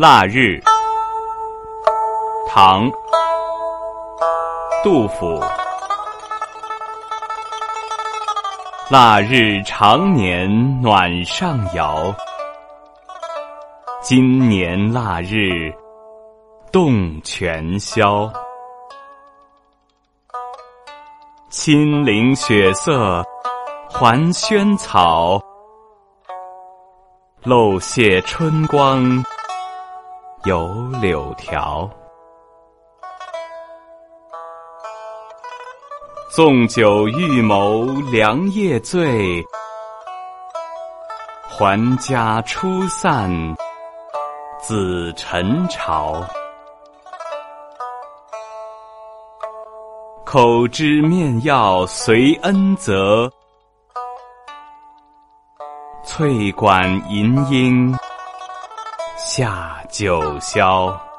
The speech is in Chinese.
腊日，唐，杜甫。腊日长年暖上窑，今年腊日冻全宵。亲临雪色还萱草，漏泄春光有柳条。纵酒欲谋良夜醉，还家初散紫尘朝。口知面要随恩泽，翠管银缨下九霄。